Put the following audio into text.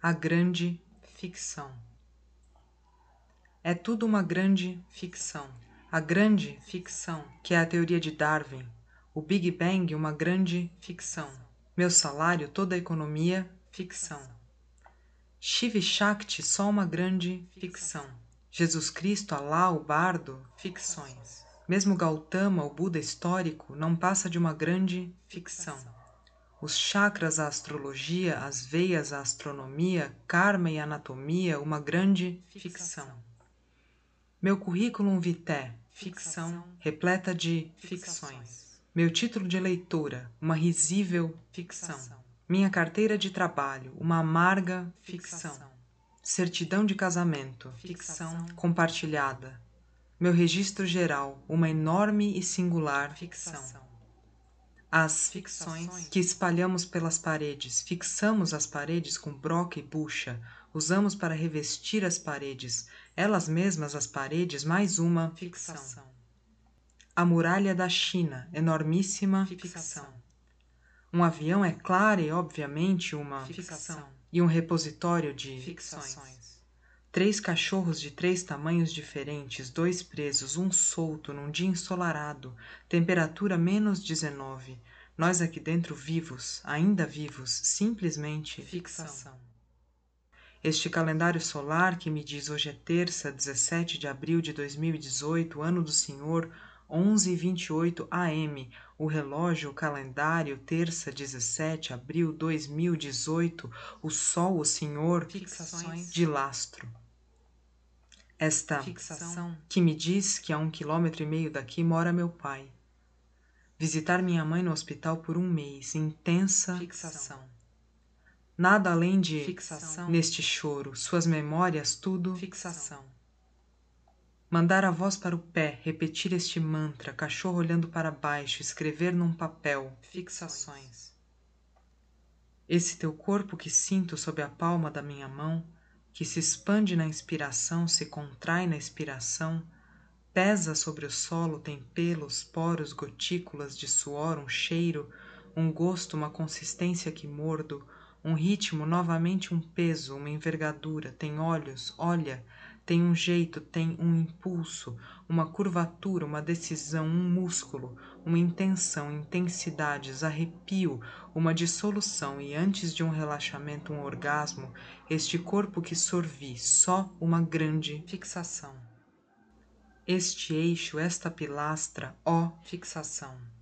a grande ficção. É tudo uma grande ficção. A grande ficção, que é a teoria de Darwin, o Big Bang, uma grande ficção. Meu salário, toda a economia, ficção. Shiv Shakti, só uma grande ficção. Jesus Cristo, Alá, o bardo, ficções. Mesmo Gautama, o Buda histórico, não passa de uma grande ficção. Os chakras, a astrologia, as veias, a astronomia, karma e anatomia, uma grande ficção. Meu currículo vitae, ficção, repleta de ficções. Meu título de leitura, uma risível ficção. Minha carteira de trabalho, uma amarga ficção. Certidão de casamento, ficção compartilhada. Meu registro geral, uma enorme e singular ficção. As ficções que espalhamos pelas paredes, fixamos as paredes com broca e bucha, usamos para revestir as paredes, elas mesmas as paredes, mais uma ficção. A muralha da China, enormíssima ficção. Um avião é clara e obviamente uma ficção. E um repositório de ficções. Três cachorros de três tamanhos diferentes, dois presos, um solto, num dia ensolarado, temperatura menos 19. Nós aqui dentro vivos, ainda vivos, simplesmente fixação. Este calendário solar que me diz hoje é terça, 17 de abril de 2018, ano do Senhor, 11h28 AM. O relógio, o calendário, terça, 17 de abril 2018. O sol, o Senhor, fixações de lastro. Esta fixação que me diz que a um quilômetro e meio daqui mora meu pai. Visitar minha mãe no hospital por um mês, intensa fixação. Nada além de fixação neste choro, suas memórias, tudo fixação. Mandar a voz para o pé, repetir este mantra, cachorro olhando para baixo, escrever num papel, fixações. Esse teu corpo que sinto sob a palma da minha mão, que se expande na inspiração, se contrai na expiração, pesa sobre o solo, tem pelos, poros, gotículas de suor, um cheiro, um gosto, uma consistência que mordo, um ritmo, novamente um peso, uma envergadura, tem olhos, olha, tem um jeito, tem um impulso, uma curvatura, uma decisão, um músculo, uma intenção, intensidades, arrepio, uma dissolução e antes de um relaxamento, um orgasmo, este corpo que sorvi, só uma grande fixação. Este eixo, esta pilastra, ó fixação.